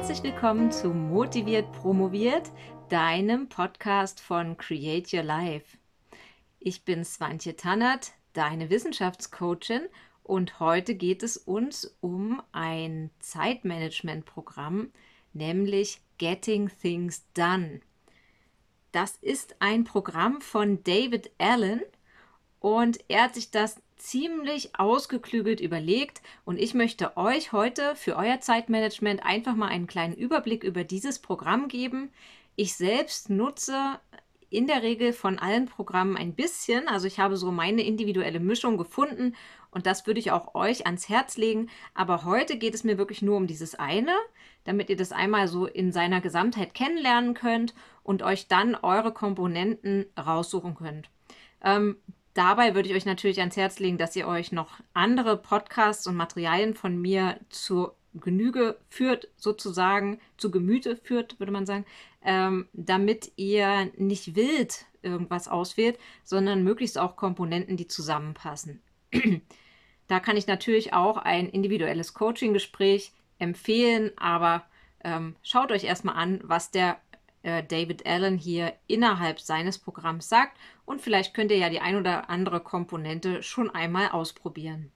herzlich willkommen zu Motiviert Promoviert, deinem Podcast von Create Your Life. Ich bin Swantje Tannert, deine Wissenschaftscoachin und heute geht es uns um ein Zeitmanagement-Programm, nämlich Getting Things Done. Das ist ein Programm von David Allen und er hat sich das ziemlich ausgeklügelt überlegt und ich möchte euch heute für euer Zeitmanagement einfach mal einen kleinen Überblick über dieses Programm geben. Ich selbst nutze in der Regel von allen Programmen ein bisschen, also ich habe so meine individuelle Mischung gefunden und das würde ich auch euch ans Herz legen, aber heute geht es mir wirklich nur um dieses eine, damit ihr das einmal so in seiner Gesamtheit kennenlernen könnt und euch dann eure Komponenten raussuchen könnt. Ähm, Dabei würde ich euch natürlich ans Herz legen, dass ihr euch noch andere Podcasts und Materialien von mir zur Genüge führt, sozusagen, zu Gemüte führt, würde man sagen, ähm, damit ihr nicht wild irgendwas auswählt, sondern möglichst auch Komponenten, die zusammenpassen. da kann ich natürlich auch ein individuelles Coaching-Gespräch empfehlen, aber ähm, schaut euch erstmal an, was der äh, David Allen hier innerhalb seines Programms sagt und vielleicht könnt ihr ja die ein oder andere Komponente schon einmal ausprobieren.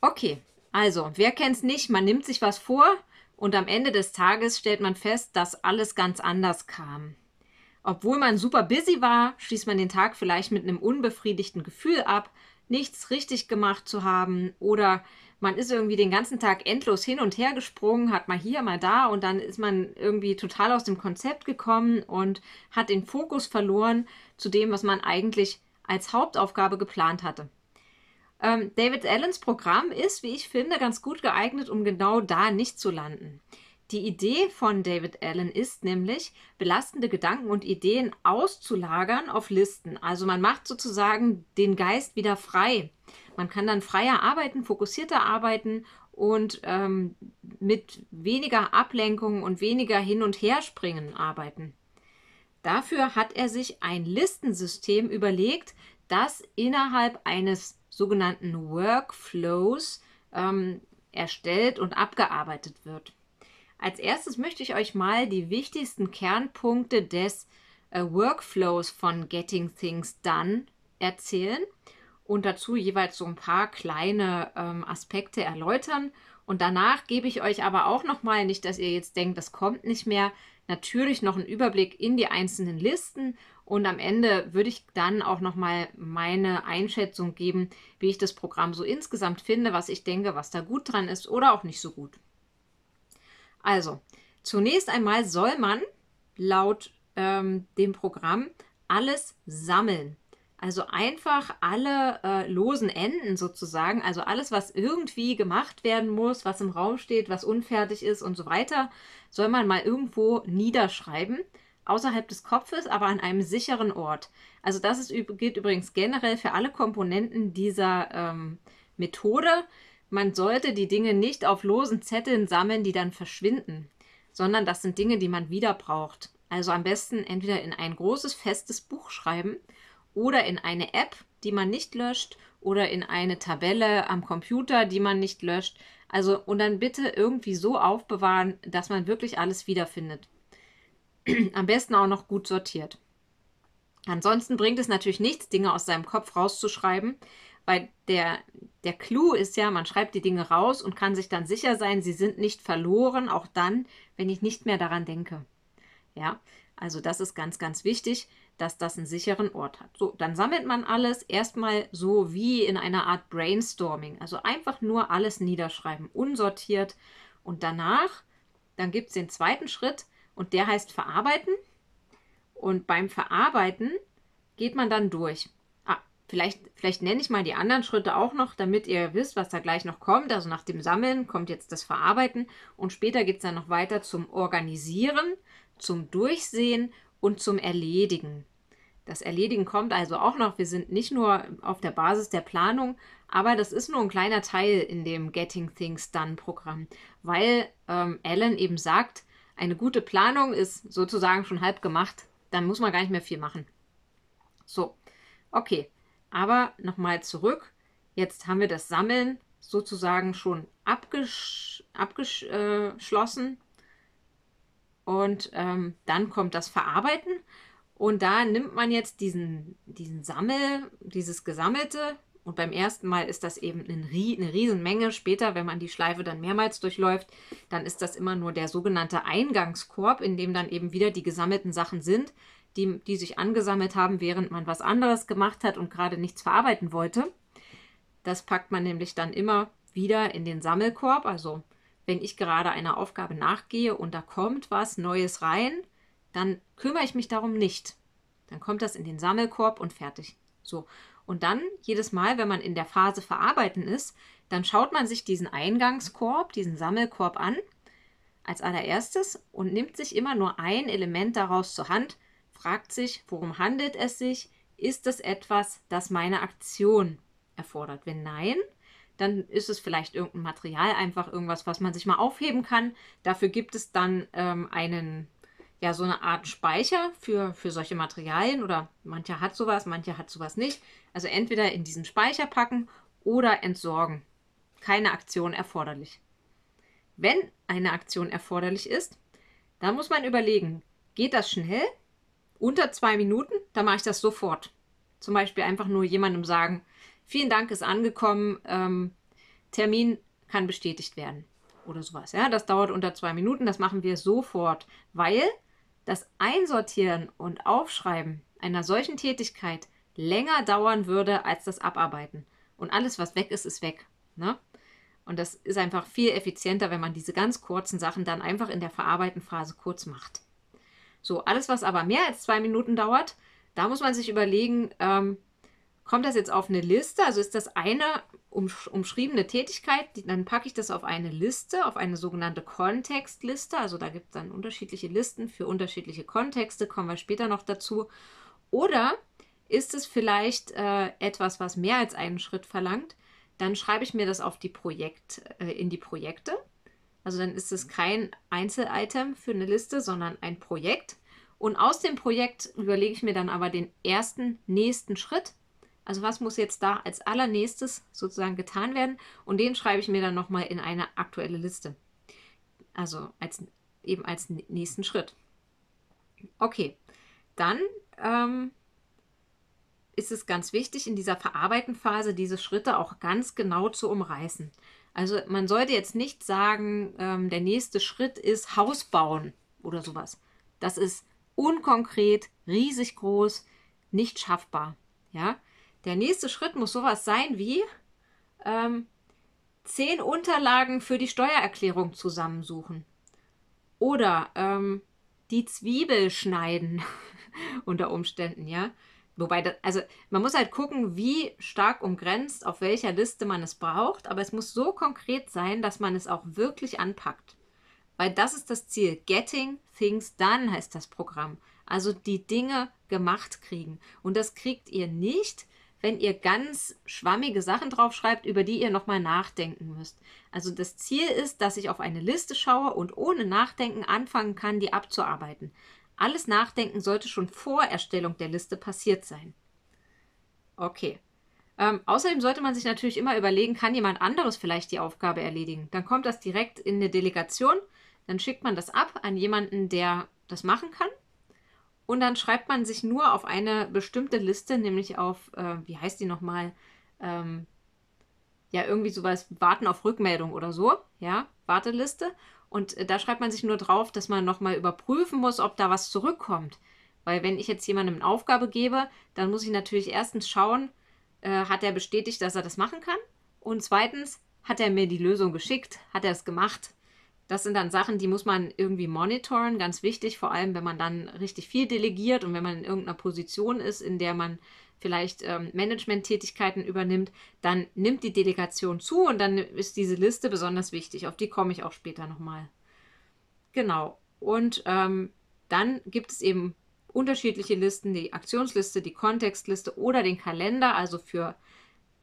Okay, also, wer kennt es nicht? Man nimmt sich was vor und am Ende des Tages stellt man fest, dass alles ganz anders kam. Obwohl man super busy war, schließt man den Tag vielleicht mit einem unbefriedigten Gefühl ab, nichts richtig gemacht zu haben oder man ist irgendwie den ganzen Tag endlos hin und her gesprungen, hat mal hier, mal da und dann ist man irgendwie total aus dem Konzept gekommen und hat den Fokus verloren zu dem, was man eigentlich als Hauptaufgabe geplant hatte. Ähm, David Allens Programm ist, wie ich finde, ganz gut geeignet, um genau da nicht zu landen. Die Idee von David Allen ist nämlich, belastende Gedanken und Ideen auszulagern auf Listen. Also man macht sozusagen den Geist wieder frei. Man kann dann freier arbeiten, fokussierter arbeiten und ähm, mit weniger Ablenkung und weniger Hin- und Herspringen arbeiten. Dafür hat er sich ein Listensystem überlegt, das innerhalb eines sogenannten Workflows ähm, erstellt und abgearbeitet wird. Als erstes möchte ich euch mal die wichtigsten Kernpunkte des äh, Workflows von Getting Things Done erzählen und dazu jeweils so ein paar kleine ähm, Aspekte erläutern. Und danach gebe ich euch aber auch nochmal, nicht, dass ihr jetzt denkt, das kommt nicht mehr, natürlich noch einen Überblick in die einzelnen Listen. Und am Ende würde ich dann auch nochmal meine Einschätzung geben, wie ich das Programm so insgesamt finde, was ich denke, was da gut dran ist oder auch nicht so gut. Also, zunächst einmal soll man laut ähm, dem Programm alles sammeln. Also einfach alle äh, losen Enden sozusagen, also alles, was irgendwie gemacht werden muss, was im Raum steht, was unfertig ist und so weiter, soll man mal irgendwo niederschreiben, außerhalb des Kopfes, aber an einem sicheren Ort. Also das ist, gilt übrigens generell für alle Komponenten dieser ähm, Methode. Man sollte die Dinge nicht auf losen Zetteln sammeln, die dann verschwinden, sondern das sind Dinge, die man wieder braucht. Also am besten entweder in ein großes, festes Buch schreiben oder in eine App, die man nicht löscht oder in eine Tabelle am Computer, die man nicht löscht. Also und dann bitte irgendwie so aufbewahren, dass man wirklich alles wiederfindet. Am besten auch noch gut sortiert. Ansonsten bringt es natürlich nichts, Dinge aus seinem Kopf rauszuschreiben, weil der, der Clou ist ja, man schreibt die Dinge raus und kann sich dann sicher sein, sie sind nicht verloren, auch dann, wenn ich nicht mehr daran denke. Ja, also das ist ganz, ganz wichtig dass das einen sicheren Ort hat. So, dann sammelt man alles erstmal so wie in einer Art Brainstorming. Also einfach nur alles niederschreiben, unsortiert. Und danach, dann gibt es den zweiten Schritt und der heißt Verarbeiten. Und beim Verarbeiten geht man dann durch. Ah, vielleicht, vielleicht nenne ich mal die anderen Schritte auch noch, damit ihr wisst, was da gleich noch kommt. Also nach dem Sammeln kommt jetzt das Verarbeiten und später geht es dann noch weiter zum Organisieren, zum Durchsehen und zum Erledigen. Das Erledigen kommt also auch noch. Wir sind nicht nur auf der Basis der Planung, aber das ist nur ein kleiner Teil in dem Getting Things Done Programm, weil ähm, Alan eben sagt, eine gute Planung ist sozusagen schon halb gemacht. Dann muss man gar nicht mehr viel machen. So, okay. Aber nochmal zurück. Jetzt haben wir das Sammeln sozusagen schon abgesch abgeschlossen. Und ähm, dann kommt das Verarbeiten. Und da nimmt man jetzt diesen, diesen Sammel, dieses Gesammelte. Und beim ersten Mal ist das eben eine, Riesenmenge. Später, wenn man die Schleife dann mehrmals durchläuft, dann ist das immer nur der sogenannte Eingangskorb, in dem dann eben wieder die gesammelten Sachen sind, die, die sich angesammelt haben, während man was anderes gemacht hat und gerade nichts verarbeiten wollte. Das packt man nämlich dann immer wieder in den Sammelkorb. Also wenn ich gerade einer Aufgabe nachgehe und da kommt was Neues rein, dann kümmere ich mich darum nicht. Dann kommt das in den Sammelkorb und fertig. So. Und dann jedes Mal, wenn man in der Phase verarbeiten ist, dann schaut man sich diesen Eingangskorb, diesen Sammelkorb an als allererstes und nimmt sich immer nur ein Element daraus zur Hand, fragt sich, worum handelt es sich? Ist es etwas, das meine Aktion erfordert? Wenn nein, dann ist es vielleicht irgendein Material, einfach irgendwas, was man sich mal aufheben kann. Dafür gibt es dann ähm, einen, ja, so eine Art Speicher für, für solche Materialien oder mancher hat sowas, mancher hat sowas nicht. Also entweder in diesen Speicher packen oder entsorgen. Keine Aktion erforderlich. Wenn eine Aktion erforderlich ist, dann muss man überlegen, geht das schnell? Unter zwei Minuten? Dann mache ich das sofort. Zum Beispiel einfach nur jemandem sagen, Vielen Dank ist angekommen. Ähm, Termin kann bestätigt werden. Oder sowas. Ja, das dauert unter zwei Minuten. Das machen wir sofort, weil das Einsortieren und Aufschreiben einer solchen Tätigkeit länger dauern würde als das Abarbeiten. Und alles, was weg ist, ist weg. Ne? Und das ist einfach viel effizienter, wenn man diese ganz kurzen Sachen dann einfach in der Verarbeitenphase kurz macht. So, alles, was aber mehr als zwei Minuten dauert, da muss man sich überlegen, ähm, Kommt das jetzt auf eine Liste? Also ist das eine umschriebene Tätigkeit, dann packe ich das auf eine Liste, auf eine sogenannte Kontextliste. Also da gibt es dann unterschiedliche Listen für unterschiedliche Kontexte, kommen wir später noch dazu. Oder ist es vielleicht äh, etwas, was mehr als einen Schritt verlangt? Dann schreibe ich mir das auf die Projekt, äh, in die Projekte. Also dann ist es kein Einzelitem für eine Liste, sondern ein Projekt. Und aus dem Projekt überlege ich mir dann aber den ersten nächsten Schritt also was muss jetzt da als allernächstes sozusagen getan werden? Und den schreibe ich mir dann nochmal in eine aktuelle Liste. Also als, eben als nächsten Schritt. Okay, dann ähm, ist es ganz wichtig, in dieser Verarbeitenphase diese Schritte auch ganz genau zu umreißen. Also man sollte jetzt nicht sagen, ähm, der nächste Schritt ist Haus bauen oder sowas. Das ist unkonkret, riesig groß, nicht schaffbar. Ja, der nächste Schritt muss sowas sein wie ähm, zehn Unterlagen für die Steuererklärung zusammensuchen. Oder ähm, die Zwiebel schneiden unter Umständen, ja. Wobei, das, also man muss halt gucken, wie stark umgrenzt, auf welcher Liste man es braucht, aber es muss so konkret sein, dass man es auch wirklich anpackt. Weil das ist das Ziel. Getting Things Done heißt das Programm. Also die Dinge gemacht kriegen. Und das kriegt ihr nicht, wenn ihr ganz schwammige Sachen draufschreibt, über die ihr nochmal nachdenken müsst. Also das Ziel ist, dass ich auf eine Liste schaue und ohne Nachdenken anfangen kann, die abzuarbeiten. Alles Nachdenken sollte schon vor Erstellung der Liste passiert sein. Okay. Ähm, außerdem sollte man sich natürlich immer überlegen, kann jemand anderes vielleicht die Aufgabe erledigen? Dann kommt das direkt in eine Delegation, dann schickt man das ab an jemanden, der das machen kann und dann schreibt man sich nur auf eine bestimmte Liste, nämlich auf, äh, wie heißt die nochmal? Ähm, ja, irgendwie sowas, Warten auf Rückmeldung oder so, ja, Warteliste. Und äh, da schreibt man sich nur drauf, dass man nochmal überprüfen muss, ob da was zurückkommt. Weil wenn ich jetzt jemandem eine Aufgabe gebe, dann muss ich natürlich erstens schauen, äh, hat er bestätigt, dass er das machen kann? Und zweitens, hat er mir die Lösung geschickt? Hat er es gemacht? Das sind dann Sachen, die muss man irgendwie monitoren, ganz wichtig, vor allem wenn man dann richtig viel delegiert und wenn man in irgendeiner Position ist, in der man vielleicht ähm, Management-Tätigkeiten übernimmt, dann nimmt die Delegation zu und dann ist diese Liste besonders wichtig. Auf die komme ich auch später nochmal. Genau. Und ähm, dann gibt es eben unterschiedliche Listen, die Aktionsliste, die Kontextliste oder den Kalender, also für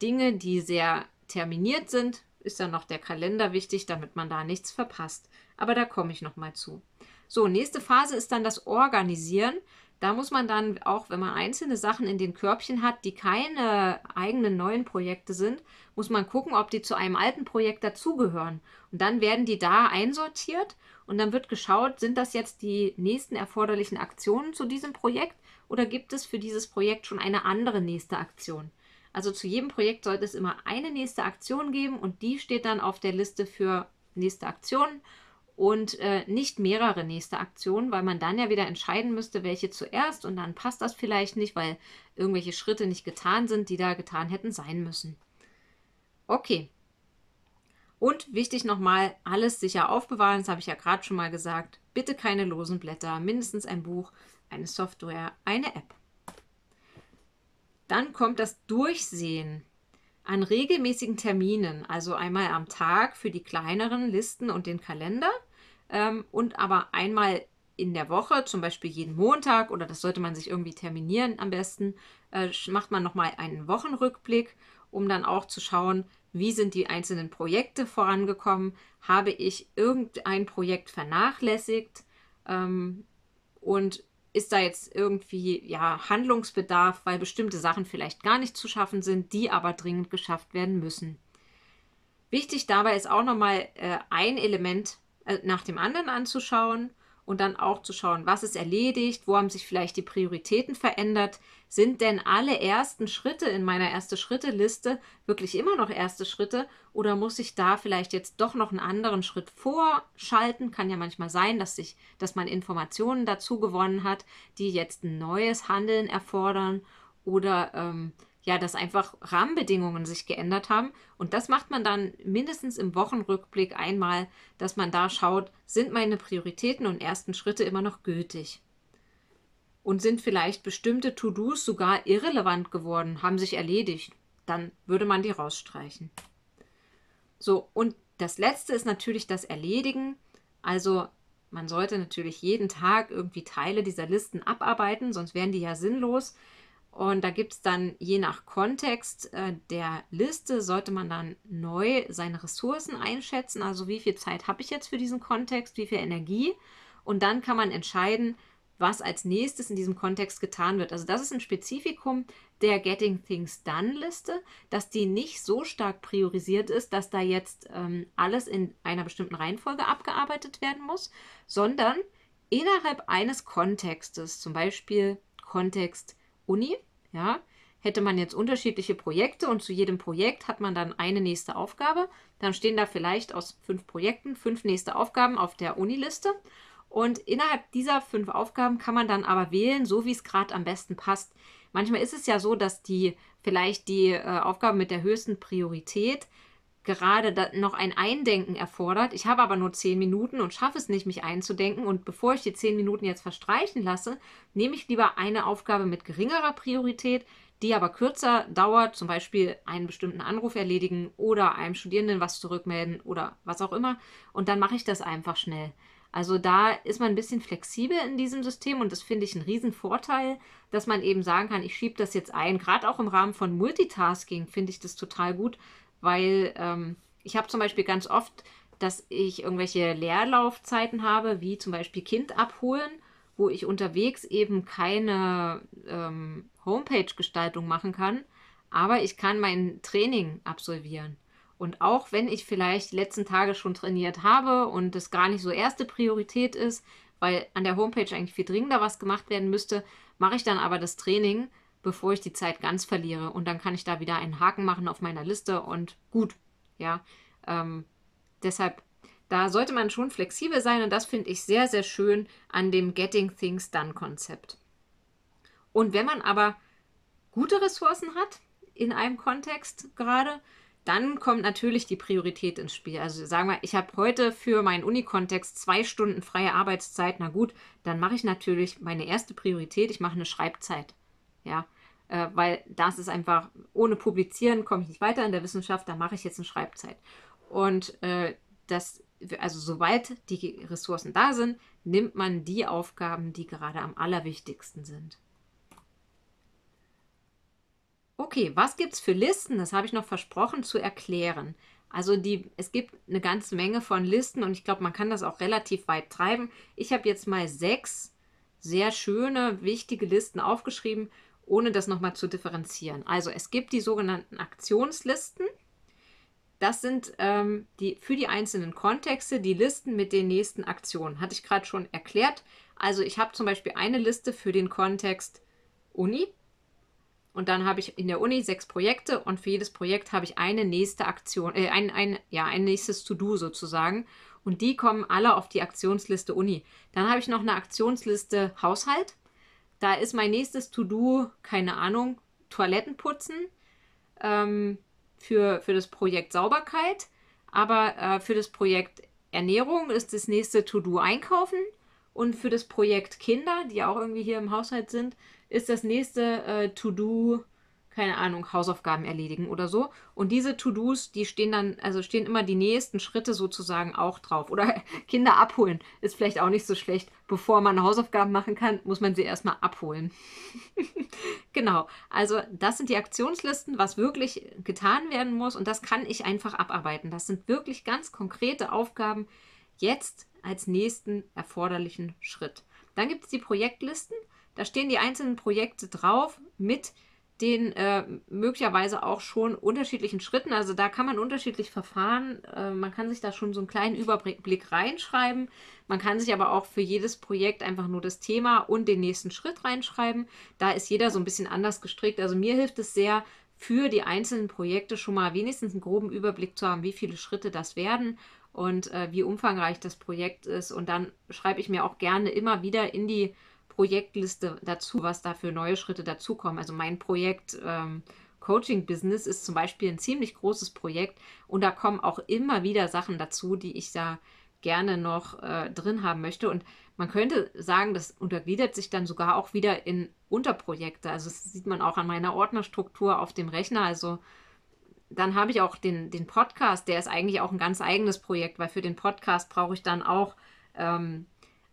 Dinge, die sehr terminiert sind, ist dann noch der Kalender wichtig, damit man da nichts verpasst. Aber da komme ich noch mal zu. So, nächste Phase ist dann das Organisieren. Da muss man dann auch, wenn man einzelne Sachen in den Körbchen hat, die keine eigenen neuen Projekte sind, muss man gucken, ob die zu einem alten Projekt dazugehören. Und dann werden die da einsortiert und dann wird geschaut, sind das jetzt die nächsten erforderlichen Aktionen zu diesem Projekt oder gibt es für dieses Projekt schon eine andere nächste Aktion? Also zu jedem Projekt sollte es immer eine nächste Aktion geben und die steht dann auf der Liste für nächste Aktionen und äh, nicht mehrere nächste Aktionen, weil man dann ja wieder entscheiden müsste, welche zuerst und dann passt das vielleicht nicht, weil irgendwelche Schritte nicht getan sind, die da getan hätten sein müssen. Okay. Und wichtig nochmal, alles sicher aufbewahren, das habe ich ja gerade schon mal gesagt. Bitte keine losen Blätter, mindestens ein Buch, eine Software, eine App. Dann kommt das Durchsehen an regelmäßigen Terminen, also einmal am Tag für die kleineren Listen und den Kalender ähm, und aber einmal in der Woche, zum Beispiel jeden Montag oder das sollte man sich irgendwie terminieren am besten, äh, macht man nochmal einen Wochenrückblick, um dann auch zu schauen, wie sind die einzelnen Projekte vorangekommen, habe ich irgendein Projekt vernachlässigt ähm, und ist da jetzt irgendwie ja Handlungsbedarf, weil bestimmte Sachen vielleicht gar nicht zu schaffen sind, die aber dringend geschafft werden müssen. Wichtig dabei ist auch nochmal äh, ein Element äh, nach dem anderen anzuschauen und dann auch zu schauen, was ist erledigt, wo haben sich vielleicht die Prioritäten verändert. Sind denn alle ersten Schritte in meiner erste Schritte-Liste wirklich immer noch erste Schritte oder muss ich da vielleicht jetzt doch noch einen anderen Schritt vorschalten? Kann ja manchmal sein, dass sich, dass man Informationen dazu gewonnen hat, die jetzt ein neues Handeln erfordern oder ähm, ja, dass einfach Rahmenbedingungen sich geändert haben. Und das macht man dann mindestens im Wochenrückblick einmal, dass man da schaut, sind meine Prioritäten und ersten Schritte immer noch gültig? Und sind vielleicht bestimmte To-Dos sogar irrelevant geworden, haben sich erledigt? Dann würde man die rausstreichen. So, und das letzte ist natürlich das Erledigen. Also man sollte natürlich jeden Tag irgendwie Teile dieser Listen abarbeiten, sonst wären die ja sinnlos. Und da gibt es dann je nach Kontext äh, der Liste, sollte man dann neu seine Ressourcen einschätzen. Also wie viel Zeit habe ich jetzt für diesen Kontext, wie viel Energie. Und dann kann man entscheiden, was als nächstes in diesem Kontext getan wird. Also das ist ein Spezifikum der Getting Things Done Liste, dass die nicht so stark priorisiert ist, dass da jetzt ähm, alles in einer bestimmten Reihenfolge abgearbeitet werden muss, sondern innerhalb eines Kontextes, zum Beispiel Kontext Uni, ja, hätte man jetzt unterschiedliche Projekte und zu jedem Projekt hat man dann eine nächste Aufgabe. Dann stehen da vielleicht aus fünf Projekten fünf nächste Aufgaben auf der Uniliste. Und innerhalb dieser fünf Aufgaben kann man dann aber wählen, so wie es gerade am besten passt. Manchmal ist es ja so, dass die vielleicht die äh, Aufgabe mit der höchsten Priorität gerade noch ein Eindenken erfordert. Ich habe aber nur zehn Minuten und schaffe es nicht, mich einzudenken. Und bevor ich die zehn Minuten jetzt verstreichen lasse, nehme ich lieber eine Aufgabe mit geringerer Priorität, die aber kürzer dauert, zum Beispiel einen bestimmten Anruf erledigen oder einem Studierenden was zurückmelden oder was auch immer. Und dann mache ich das einfach schnell. Also da ist man ein bisschen flexibel in diesem System und das finde ich einen riesen Vorteil, dass man eben sagen kann, ich schiebe das jetzt ein. Gerade auch im Rahmen von Multitasking finde ich das total gut, weil ähm, ich habe zum Beispiel ganz oft, dass ich irgendwelche Leerlaufzeiten habe, wie zum Beispiel Kind abholen, wo ich unterwegs eben keine ähm, Homepage-Gestaltung machen kann, aber ich kann mein Training absolvieren. Und auch wenn ich vielleicht die letzten Tage schon trainiert habe und es gar nicht so erste Priorität ist, weil an der Homepage eigentlich viel dringender was gemacht werden müsste, mache ich dann aber das Training, bevor ich die Zeit ganz verliere. Und dann kann ich da wieder einen Haken machen auf meiner Liste und gut. Ja, ähm, deshalb, da sollte man schon flexibel sein und das finde ich sehr, sehr schön an dem Getting Things Done Konzept. Und wenn man aber gute Ressourcen hat in einem Kontext gerade, dann kommt natürlich die Priorität ins Spiel. Also sagen wir, ich habe heute für meinen Unikontext zwei Stunden freie Arbeitszeit. Na gut, dann mache ich natürlich meine erste Priorität, ich mache eine Schreibzeit. Ja, äh, weil das ist einfach, ohne Publizieren komme ich nicht weiter in der Wissenschaft, da mache ich jetzt eine Schreibzeit. Und äh, das, also sobald die Ressourcen da sind, nimmt man die Aufgaben, die gerade am allerwichtigsten sind. Okay, was gibt es für Listen? Das habe ich noch versprochen zu erklären. Also die, es gibt eine ganze Menge von Listen und ich glaube, man kann das auch relativ weit treiben. Ich habe jetzt mal sechs sehr schöne, wichtige Listen aufgeschrieben, ohne das nochmal zu differenzieren. Also es gibt die sogenannten Aktionslisten. Das sind ähm, die, für die einzelnen Kontexte die Listen mit den nächsten Aktionen. Hatte ich gerade schon erklärt. Also ich habe zum Beispiel eine Liste für den Kontext Uni. Und dann habe ich in der Uni sechs Projekte und für jedes Projekt habe ich eine nächste Aktion, äh, ein, ein, ja, ein nächstes To-Do sozusagen. Und die kommen alle auf die Aktionsliste Uni. Dann habe ich noch eine Aktionsliste Haushalt. Da ist mein nächstes To-Do, keine Ahnung, Toiletten putzen. Ähm, für, für das Projekt Sauberkeit. Aber äh, für das Projekt Ernährung ist das nächste To-Do Einkaufen. Und für das Projekt Kinder, die auch irgendwie hier im Haushalt sind, ist das nächste äh, To-Do, keine Ahnung, Hausaufgaben erledigen oder so. Und diese To-Dos, die stehen dann, also stehen immer die nächsten Schritte sozusagen auch drauf. Oder Kinder abholen ist vielleicht auch nicht so schlecht. Bevor man Hausaufgaben machen kann, muss man sie erstmal abholen. genau, also das sind die Aktionslisten, was wirklich getan werden muss. Und das kann ich einfach abarbeiten. Das sind wirklich ganz konkrete Aufgaben jetzt als nächsten erforderlichen Schritt. Dann gibt es die Projektlisten. Da stehen die einzelnen Projekte drauf mit den äh, möglicherweise auch schon unterschiedlichen Schritten. Also da kann man unterschiedlich verfahren. Äh, man kann sich da schon so einen kleinen Überblick reinschreiben. Man kann sich aber auch für jedes Projekt einfach nur das Thema und den nächsten Schritt reinschreiben. Da ist jeder so ein bisschen anders gestrickt. Also mir hilft es sehr, für die einzelnen Projekte schon mal wenigstens einen groben Überblick zu haben, wie viele Schritte das werden und äh, wie umfangreich das Projekt ist. Und dann schreibe ich mir auch gerne immer wieder in die Projektliste dazu, was da für neue Schritte dazukommen. Also mein Projekt ähm, Coaching Business ist zum Beispiel ein ziemlich großes Projekt und da kommen auch immer wieder Sachen dazu, die ich da gerne noch äh, drin haben möchte. Und man könnte sagen, das untergliedert sich dann sogar auch wieder in Unterprojekte. Also das sieht man auch an meiner Ordnerstruktur auf dem Rechner. Also dann habe ich auch den, den Podcast, der ist eigentlich auch ein ganz eigenes Projekt, weil für den Podcast brauche ich dann auch ähm,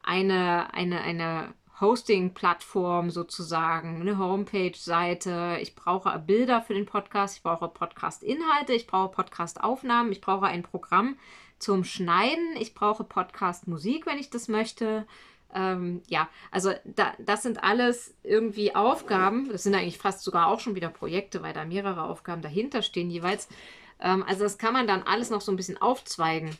eine, eine, eine Hosting-Plattform sozusagen, eine Homepage-Seite. Ich brauche Bilder für den Podcast, ich brauche Podcast-Inhalte, ich brauche Podcast-Aufnahmen, ich brauche ein Programm zum Schneiden, ich brauche Podcast-Musik, wenn ich das möchte. Ähm, ja, also da, das sind alles irgendwie Aufgaben. Das sind eigentlich fast sogar auch schon wieder Projekte, weil da mehrere Aufgaben dahinter stehen jeweils. Ähm, also das kann man dann alles noch so ein bisschen aufzweigen.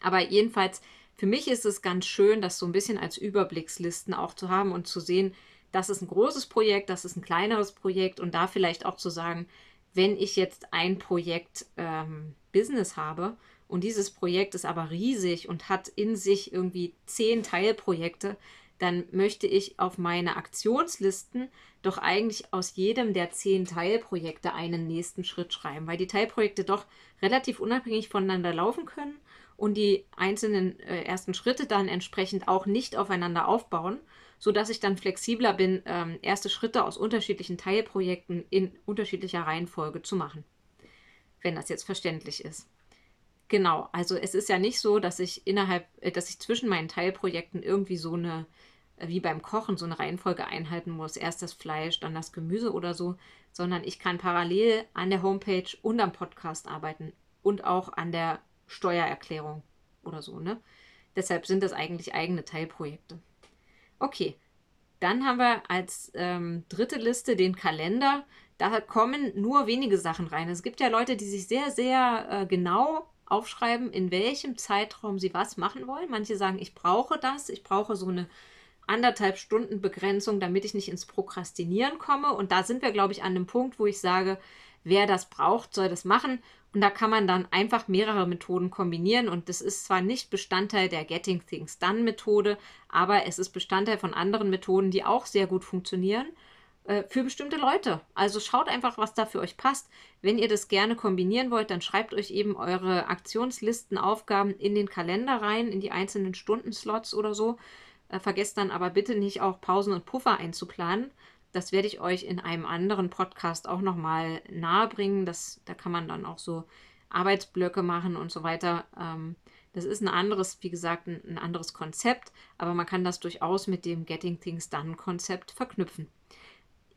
Aber jedenfalls für mich ist es ganz schön, das so ein bisschen als Überblickslisten auch zu haben und zu sehen, das ist ein großes Projekt, das ist ein kleineres Projekt und da vielleicht auch zu sagen, wenn ich jetzt ein Projekt ähm, Business habe und dieses Projekt ist aber riesig und hat in sich irgendwie zehn Teilprojekte, dann möchte ich auf meine Aktionslisten doch eigentlich aus jedem der zehn Teilprojekte einen nächsten Schritt schreiben, weil die Teilprojekte doch relativ unabhängig voneinander laufen können und die einzelnen äh, ersten Schritte dann entsprechend auch nicht aufeinander aufbauen, sodass ich dann flexibler bin, ähm, erste Schritte aus unterschiedlichen Teilprojekten in unterschiedlicher Reihenfolge zu machen. Wenn das jetzt verständlich ist. Genau, also es ist ja nicht so, dass ich innerhalb, äh, dass ich zwischen meinen Teilprojekten irgendwie so eine, äh, wie beim Kochen, so eine Reihenfolge einhalten muss. Erst das Fleisch, dann das Gemüse oder so, sondern ich kann parallel an der Homepage und am Podcast arbeiten und auch an der Steuererklärung oder so, ne? Deshalb sind das eigentlich eigene Teilprojekte. Okay, dann haben wir als ähm, dritte Liste den Kalender. Da kommen nur wenige Sachen rein. Es gibt ja Leute, die sich sehr, sehr äh, genau aufschreiben, in welchem Zeitraum sie was machen wollen. Manche sagen, ich brauche das, ich brauche so eine anderthalb Stunden Begrenzung, damit ich nicht ins Prokrastinieren komme. Und da sind wir, glaube ich, an dem Punkt, wo ich sage, wer das braucht, soll das machen. Und da kann man dann einfach mehrere Methoden kombinieren. Und das ist zwar nicht Bestandteil der Getting Things Done Methode, aber es ist Bestandteil von anderen Methoden, die auch sehr gut funktionieren äh, für bestimmte Leute. Also schaut einfach, was da für euch passt. Wenn ihr das gerne kombinieren wollt, dann schreibt euch eben eure Aktionslisten, Aufgaben in den Kalender rein, in die einzelnen Stundenslots oder so. Äh, vergesst dann aber bitte nicht auch Pausen und Puffer einzuplanen. Das werde ich euch in einem anderen Podcast auch nochmal nahebringen. Das, da kann man dann auch so Arbeitsblöcke machen und so weiter. Ähm, das ist ein anderes, wie gesagt, ein, anderes Konzept, aber man kann das durchaus mit dem Getting Things Done Konzept verknüpfen.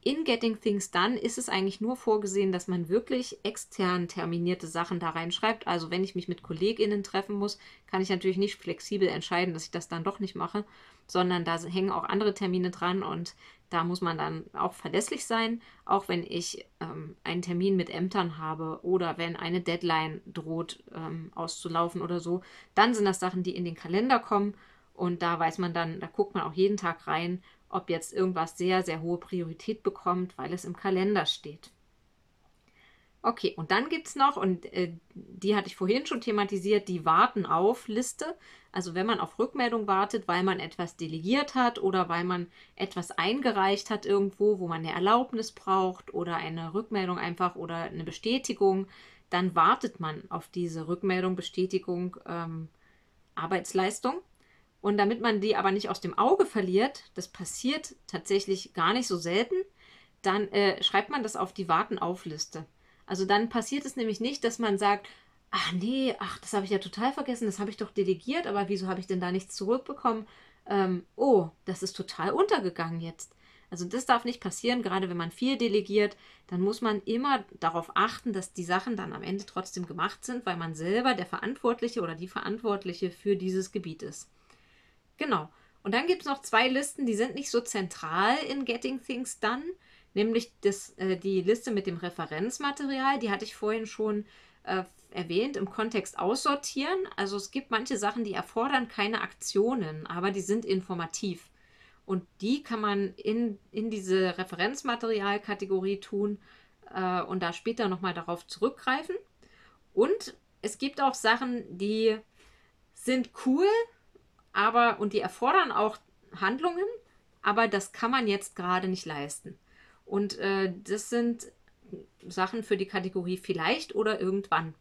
in Getting Things Done ist es eigentlich nur vorgesehen, dass man wirklich extern terminierte Sachen da reinschreibt. Also wenn ich mich mit KollegInnen treffen muss, kann ich natürlich nicht flexibel entscheiden, dass ich das dann doch nicht mache, sondern da hängen auch andere Termine dran und da muss man dann auch verlässlich sein, auch wenn ich ähm, einen Termin mit Ämtern habe oder wenn eine Deadline droht ähm, auszulaufen oder so. Dann sind das Sachen, die in den Kalender kommen und da weiß man dann, da guckt man auch jeden Tag rein ob jetzt irgendwas sehr, sehr hohe Priorität bekommt, weil es im Kalender steht. Okay, und dann gibt es noch, und äh, die hatte ich vorhin schon thematisiert, die Warten auf Liste. Also wenn man auf Rückmeldung wartet, weil man etwas delegiert hat oder weil man etwas eingereicht hat irgendwo, wo man eine Erlaubnis braucht oder eine Rückmeldung einfach oder eine Bestätigung, dann wartet man auf diese Rückmeldung, Bestätigung, ähm, Arbeitsleistung. Und damit man die aber nicht aus dem Auge verliert, das passiert tatsächlich gar nicht so selten, dann äh, schreibt man das auf die Warten-auf-Liste. Also dann passiert es nämlich nicht, dass man sagt, ach nee, ach, das habe ich ja total vergessen, das habe ich doch delegiert, aber wieso habe ich denn da nichts zurückbekommen? Ähm, oh, das ist total untergegangen jetzt. Also das darf nicht passieren, gerade wenn man viel delegiert, dann muss man immer darauf achten, dass die Sachen dann am Ende trotzdem gemacht sind, weil man selber der Verantwortliche oder die Verantwortliche für dieses Gebiet ist. Genau. Und dann gibt es noch zwei Listen, die sind nicht so zentral in Getting Things Done, nämlich das, äh, die Liste mit dem Referenzmaterial, die hatte ich vorhin schon äh, erwähnt, im Kontext aussortieren. Also es gibt manche Sachen, die erfordern keine Aktionen, aber die sind informativ. Und die kann man in, in diese Referenzmaterialkategorie tun äh, und da später nochmal darauf zurückgreifen. Und es gibt auch Sachen, die sind cool, aber und die erfordern auch Handlungen, aber das kann man jetzt gerade nicht leisten. Und äh, das sind Sachen für die Kategorie vielleicht oder irgendwann.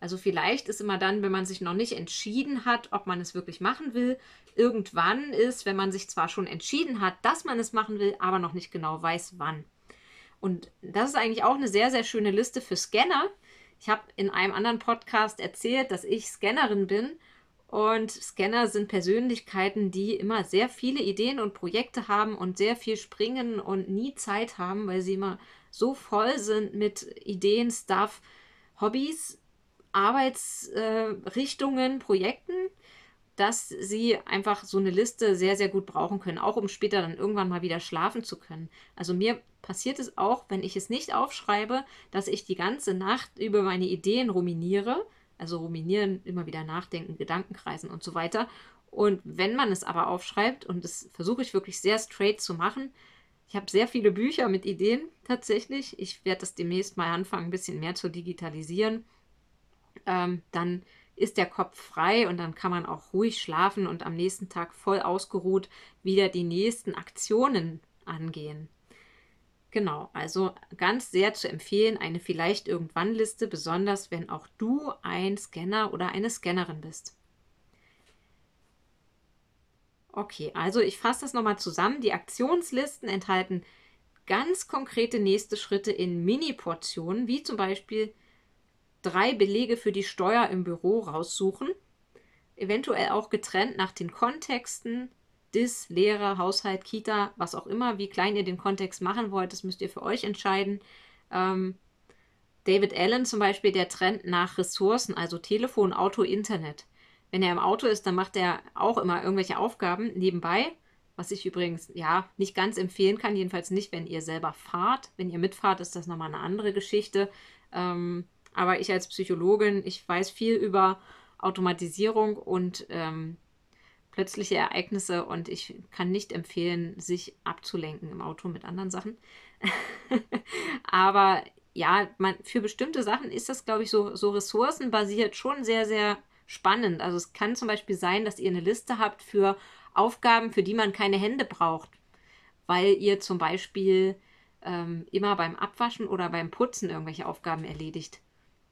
Also vielleicht ist immer dann, wenn man sich noch nicht entschieden hat, ob man es wirklich machen will. Irgendwann ist, wenn man sich zwar schon entschieden hat, dass man es machen will, aber noch nicht genau weiß, wann. Und das ist eigentlich auch eine sehr, sehr schöne Liste für Scanner. Ich habe in einem anderen Podcast erzählt, dass ich Scannerin bin und Scanner sind Persönlichkeiten, die immer sehr viele Ideen und Projekte haben und sehr viel springen und nie Zeit haben, weil sie immer so voll sind mit Ideen, Stuff, Hobbys, Arbeitsrichtungen, äh, Projekten, dass sie einfach so eine Liste sehr, sehr gut brauchen können, auch um später dann irgendwann mal wieder schlafen zu können. Also mir passiert es auch, wenn ich es nicht aufschreibe, dass ich die ganze Nacht über meine Ideen ruminiere also ruminieren, immer wieder nachdenken, Gedanken kreisen und so weiter. Und wenn man es aber aufschreibt, und das versuche ich wirklich sehr straight zu machen, ich habe sehr viele Bücher mit Ideen tatsächlich. Ich werde das demnächst mal anfangen, ein bisschen mehr zu digitalisieren. Ähm, dann ist der Kopf frei und dann kann man auch ruhig schlafen und am nächsten Tag voll ausgeruht wieder die nächsten Aktionen angehen. Genau, also ganz sehr zu empfehlen, eine vielleicht irgendwann Liste, besonders wenn auch du ein Scanner oder eine Scannerin bist. Okay, also ich fasse das nochmal zusammen. Die Aktionslisten enthalten ganz konkrete nächste Schritte in Mini-Portionen, wie zum Beispiel drei Belege für die Steuer im Büro raussuchen, eventuell auch getrennt nach den Kontexten, DIS, Lehrer, Haushalt, Kita, was auch immer, wie klein ihr den Kontext machen wollt, das müsst ihr für euch entscheiden. Ähm, David Allen zum Beispiel, der Trend nach Ressourcen, also Telefon, Auto, Internet. Wenn er im Auto ist, dann macht er auch immer irgendwelche Aufgaben nebenbei, was ich übrigens ja nicht ganz empfehlen kann, jedenfalls nicht, wenn ihr selber fahrt. Wenn ihr mitfahrt, ist das nochmal eine andere Geschichte. Ähm, aber ich als Psychologin, ich weiß viel über Automatisierung und ähm, plötzliche Ereignisse und ich kann nicht empfehlen, sich abzulenken im Auto mit anderen Sachen. Aber ja, man, für bestimmte Sachen ist das, glaube ich, so, so ressourcenbasiert schon sehr, sehr spannend. Also es kann zum Beispiel sein, dass ihr eine Liste habt für Aufgaben, für die man keine Hände braucht, weil ihr zum Beispiel ähm, immer beim Abwaschen oder beim Putzen irgendwelche Aufgaben erledigt.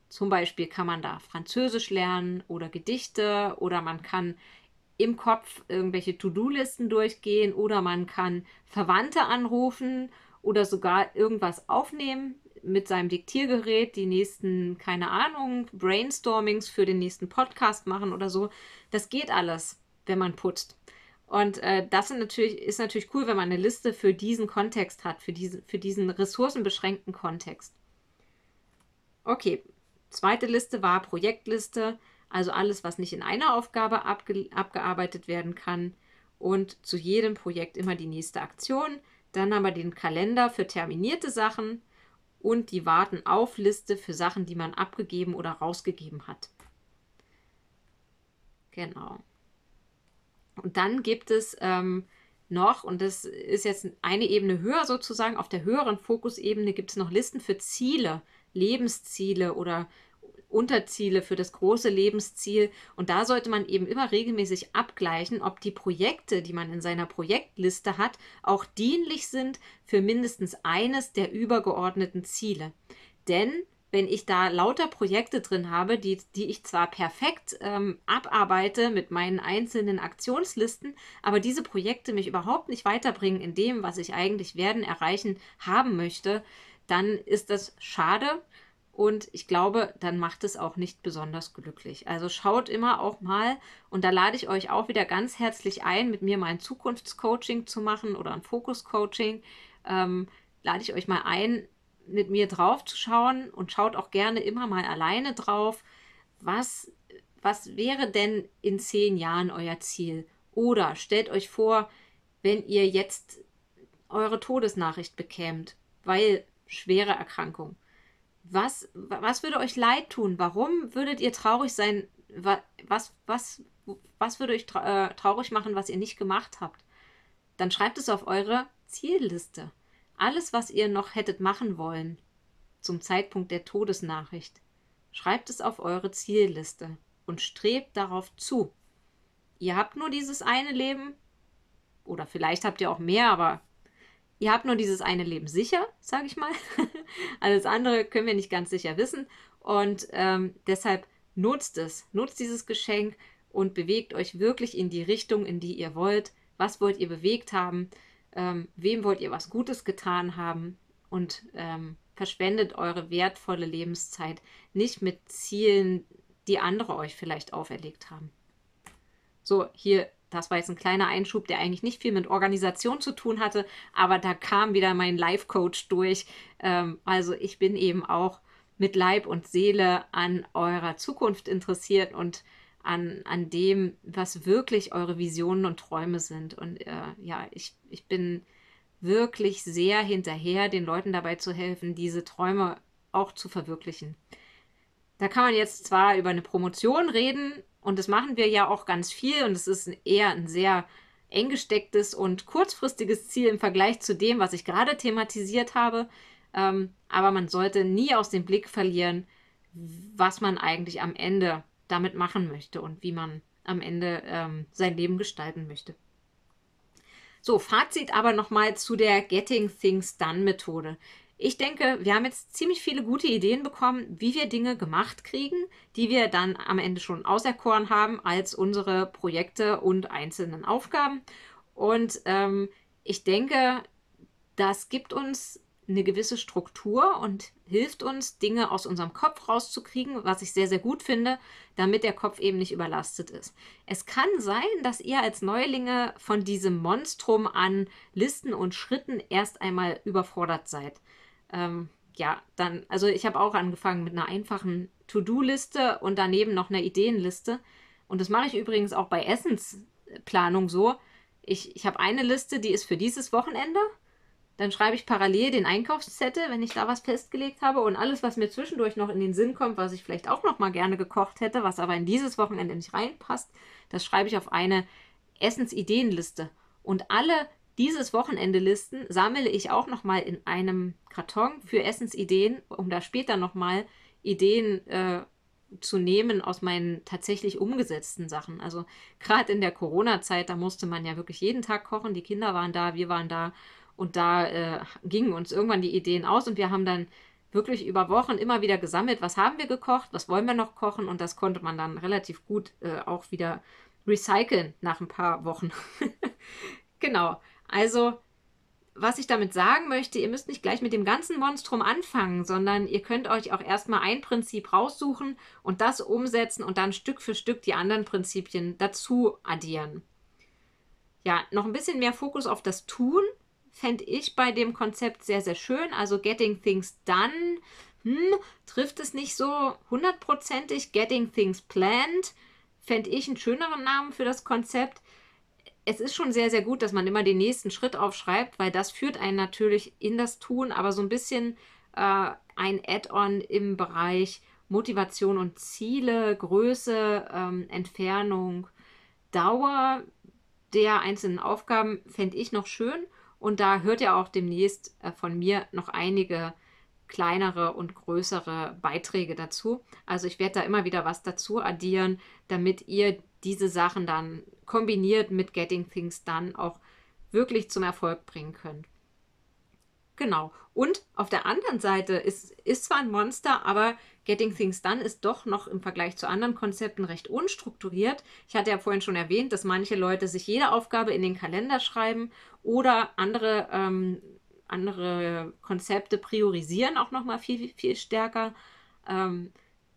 Zum Beispiel kann man da Französisch lernen oder Gedichte oder man kann im Kopf irgendwelche To-Do-Listen durchgehen oder man kann Verwandte anrufen oder sogar irgendwas aufnehmen mit seinem Diktiergerät, die nächsten, keine Ahnung, Brainstormings für den nächsten Podcast machen oder so. Das geht alles, wenn man putzt. Und äh, das sind natürlich, ist natürlich cool, wenn man eine Liste für diesen Kontext hat, für diesen, für diesen ressourcenbeschränkten Kontext. Okay, zweite Liste war Projektliste, also alles, was nicht in einer Aufgabe abge abgearbeitet werden kann. Und zu jedem Projekt immer die nächste Aktion. Dann haben wir den Kalender für terminierte Sachen und die Warten auf Liste für Sachen, die man abgegeben oder rausgegeben hat. Genau. Und dann gibt es ähm, noch, und das ist jetzt eine Ebene höher sozusagen, auf der höheren Fokusebene gibt es noch Listen für Ziele, Lebensziele oder Unterziele für das große Lebensziel. Und da sollte man eben immer regelmäßig abgleichen, ob die Projekte, die man in seiner Projektliste hat, auch dienlich sind für mindestens eines der übergeordneten Ziele. Denn wenn ich da lauter Projekte drin habe, die, die ich zwar perfekt ähm, abarbeite mit meinen einzelnen Aktionslisten, aber diese Projekte mich überhaupt nicht weiterbringen in dem, was ich eigentlich werden, erreichen, haben möchte, dann ist das schade und ich glaube, dann macht es auch nicht besonders glücklich. Also schaut immer auch mal, und da lade ich euch auch wieder ganz herzlich ein, mit mir mal ein Zukunftscoaching zu machen oder ein Fokuscoaching. Ähm, lade ich euch mal ein, mit mir drauf zu schauen und schaut auch gerne immer mal alleine drauf, was, was wäre denn in zehn Jahren euer Ziel? Oder stellt euch vor, wenn ihr jetzt eure Todesnachricht bekämt, weil schwere Erkrankung. Was, was würde euch leid tun? Warum würdet ihr traurig sein? Was, was, was würde euch äh, traurig machen, was ihr nicht gemacht habt? Dann schreibt es auf eure Zielliste. Alles, was ihr noch hättet machen wollen zum Zeitpunkt der Todesnachricht, schreibt es auf eure Zielliste und strebt darauf zu. Ihr habt nur dieses eine Leben, oder vielleicht habt ihr auch mehr, aber ihr habt nur dieses eine Leben sicher, sage ich mal. Alles andere können wir nicht ganz sicher wissen. Und ähm, deshalb nutzt es, nutzt dieses Geschenk und bewegt euch wirklich in die Richtung, in die ihr wollt. Was wollt ihr bewegt haben? ähm, wem wollt ihr was Gutes getan haben und ähm, verschwendet eure wertvolle Lebenszeit nicht mit Zielen, die andere euch vielleicht auferlegt haben. So, hier, das war jetzt ein kleiner Einschub, der eigentlich nicht viel mit Organisation zu tun hatte, aber da kam wieder mein Life-Coach durch. Ähm, also ich bin eben auch mit Leib und Seele an eurer Zukunft interessiert und an, an dem, was wirklich eure Visionen und Träume sind. Und äh, ja, ich, ich bin wirklich sehr hinterher, den Leuten dabei zu helfen, diese Träume auch zu verwirklichen. Da kann man jetzt zwar über eine Promotion reden und das machen wir ja auch ganz viel und es ist eher ein sehr eng gestecktes und kurzfristiges Ziel im Vergleich zu dem, was ich gerade thematisiert habe. Ähm, aber man sollte nie aus dem Blick verlieren, was man eigentlich am Ende damit machen möchte und wie man am Ende ähm, sein Leben gestalten möchte. So, Fazit aber nochmal zu der Getting Things Done Methode. Ich denke, wir haben jetzt ziemlich viele gute Ideen bekommen, wie wir Dinge gemacht kriegen, die wir dann am Ende schon auserkoren haben als unsere Projekte und einzelnen Aufgaben. Und ähm, ich denke, das gibt uns eine gewisse Struktur und hilft uns, Dinge aus unserem Kopf rauszukriegen, was ich sehr, sehr gut finde, damit der Kopf eben nicht überlastet ist. Es kann sein, dass ihr als Neulinge von diesem Monstrum an Listen und Schritten erst einmal überfordert seid. Ähm, ja, dann, also ich habe auch angefangen mit einer einfachen To-Do-Liste und daneben noch einer Ideenliste. Und das mache ich übrigens auch bei Essensplanung so. Ich, ich habe eine Liste, die ist für dieses Wochenende dann schreibe ich parallel den Einkaufszettel, wenn ich da was festgelegt habe und alles, was mir zwischendurch noch in den Sinn kommt, was ich vielleicht auch noch mal gerne gekocht hätte, was aber in dieses Wochenende nicht reinpasst, das schreibe ich auf eine Essensideenliste. Und alle dieses Wochenende Listen sammle ich auch noch mal in einem Karton für Essensideen, um da später noch mal Ideen äh, zu nehmen aus meinen tatsächlich umgesetzten Sachen. Also gerade in der Corona-Zeit, da musste man ja wirklich jeden Tag kochen. Die Kinder waren da, wir waren da und da äh, gingen uns irgendwann die Ideen aus und wir haben dann wirklich über Wochen immer wieder gesammelt, was haben wir gekocht, was wollen wir noch kochen und das konnte man dann relativ gut äh, auch wieder recyceln nach ein paar Wochen. genau, also was ich damit sagen möchte, ihr müsst nicht gleich mit dem ganzen Monstrum anfangen, sondern ihr könnt euch auch erstmal ein Prinzip raussuchen und das umsetzen und dann Stück für Stück die anderen Prinzipien dazu addieren. ja, noch ein bisschen mehr Fokus auf das Tun fände ich bei dem Konzept sehr, sehr schön. Also Getting Things Done hm, trifft es nicht so hundertprozentig. Getting Things Planned fände ich einen schöneren Namen für das Konzept. Es ist schon sehr, sehr gut, dass man immer den nächsten Schritt aufschreibt, weil das führt einen natürlich in das Tun, aber so ein bisschen äh, ein Add-on im Bereich Motivation und Ziele, Größe, ähm, Entfernung, Dauer der einzelnen Aufgaben fände ich noch schön. Und da hört ihr auch demnächst äh, von mir noch einige kleinere und größere Beiträge dazu. Also ich werde da immer wieder was dazu addieren, damit ihr diese Sachen dann kombiniert mit Getting Things dann auch wirklich zum Erfolg bringen könnt. Genau. Und auf der anderen Seite ist, ist zwar ein Monster, aber Getting Things Done ist doch noch im Vergleich zu anderen Konzepten recht unstrukturiert. Ich hatte ja vorhin schon erwähnt, dass manche Leute sich jede Aufgabe in den Kalender schreiben oder andere ähm, andere Konzepte priorisieren auch nochmal viel, viel stärker. Ähm,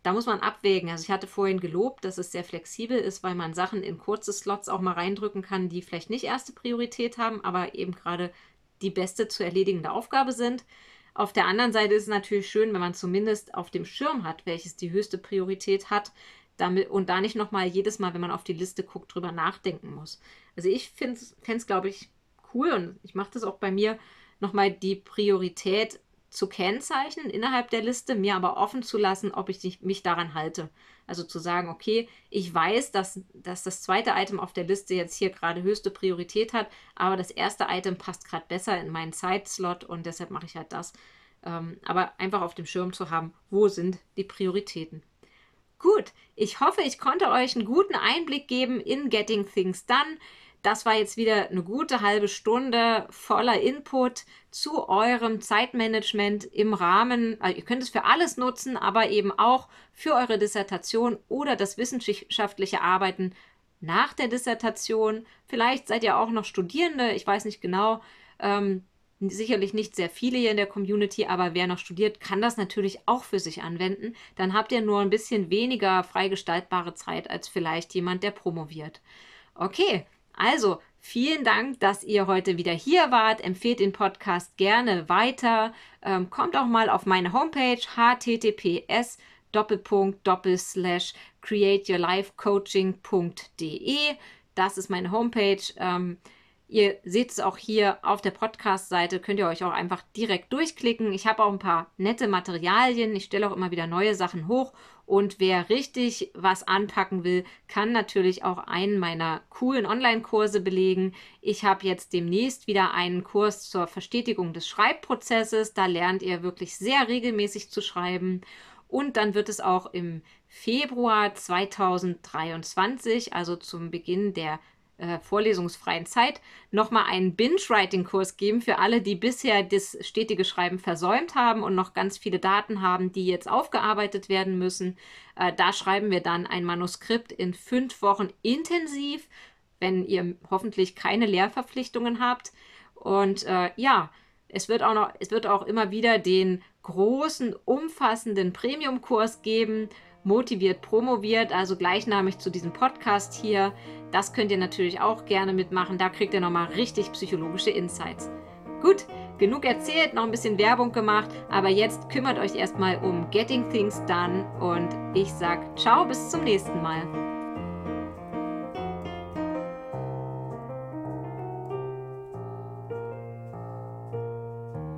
da muss man abwägen. Also ich hatte vorhin gelobt, dass es sehr flexibel ist, weil man Sachen in kurze Slots auch mal reindrücken kann, die vielleicht nicht erste Priorität haben, aber eben gerade die beste zu erledigende Aufgabe sind. Auf der anderen Seite ist es natürlich schön, wenn man zumindest auf dem Schirm hat, welches die höchste Priorität hat, damit, und da nicht nochmal jedes Mal, wenn man auf die Liste guckt, drüber nachdenken muss. Also ich fände es, glaube ich, cool und ich mache das auch bei mir, nochmal die Priorität zu kennzeichnen innerhalb der Liste, mir aber offen zu lassen, ob ich mich daran halte. Also zu sagen, okay, ich weiß, dass, dass das zweite Item auf der Liste jetzt hier gerade höchste Priorität hat, aber das erste Item passt gerade besser in meinen Zeitslot und deshalb mache ich halt das. Ähm, aber einfach auf dem Schirm zu haben, wo sind die Prioritäten. Gut, ich hoffe, ich konnte euch einen guten Einblick geben in Getting Things Done. Das war jetzt wieder eine gute halbe Stunde voller Input zu eurem Zeitmanagement im Rahmen. Also ihr könnt es für alles nutzen, aber eben auch für eure Dissertation oder das wissenschaftliche Arbeiten nach der Dissertation. Vielleicht seid ihr auch noch Studierende, ich weiß nicht genau. Ähm, sicherlich nicht sehr viele hier in der Community, aber wer noch studiert, kann das natürlich auch für sich anwenden. Dann habt ihr nur ein bisschen weniger freigestaltbare Zeit als vielleicht jemand, der promoviert. Okay, also, vielen Dank, dass ihr heute wieder hier wart. Empfehlt den Podcast gerne weiter. Ähm, kommt auch mal auf meine Homepage https createyourlifecoaching.de. Das ist meine Homepage. Ähm, Ihr seht es auch hier auf der Podcast-Seite, könnt ihr euch auch einfach direkt durchklicken. Ich habe auch ein paar nette Materialien. Ich stelle auch immer wieder neue Sachen hoch. Und wer richtig was anpacken will, kann natürlich auch einen meiner coolen Online-Kurse belegen. Ich habe jetzt demnächst wieder einen Kurs zur Verstetigung des Schreibprozesses. Da lernt ihr wirklich sehr regelmäßig zu schreiben. Und dann wird es auch im Februar 2023, also zum Beginn der äh, vorlesungsfreien Zeit nochmal einen Binge-Writing-Kurs geben für alle, die bisher das stetige Schreiben versäumt haben und noch ganz viele Daten haben, die jetzt aufgearbeitet werden müssen. Äh, da schreiben wir dann ein Manuskript in fünf Wochen intensiv, wenn ihr hoffentlich keine Lehrverpflichtungen habt. Und äh, ja, es wird auch noch, es wird auch immer wieder den großen, umfassenden Premium-Kurs geben, motiviert promoviert, also gleichnamig zu diesem Podcast hier. Das könnt ihr natürlich auch gerne mitmachen. Da kriegt ihr nochmal richtig psychologische Insights. Gut, genug erzählt, noch ein bisschen Werbung gemacht, aber jetzt kümmert euch erstmal um Getting Things Done und ich sag ciao, bis zum nächsten Mal.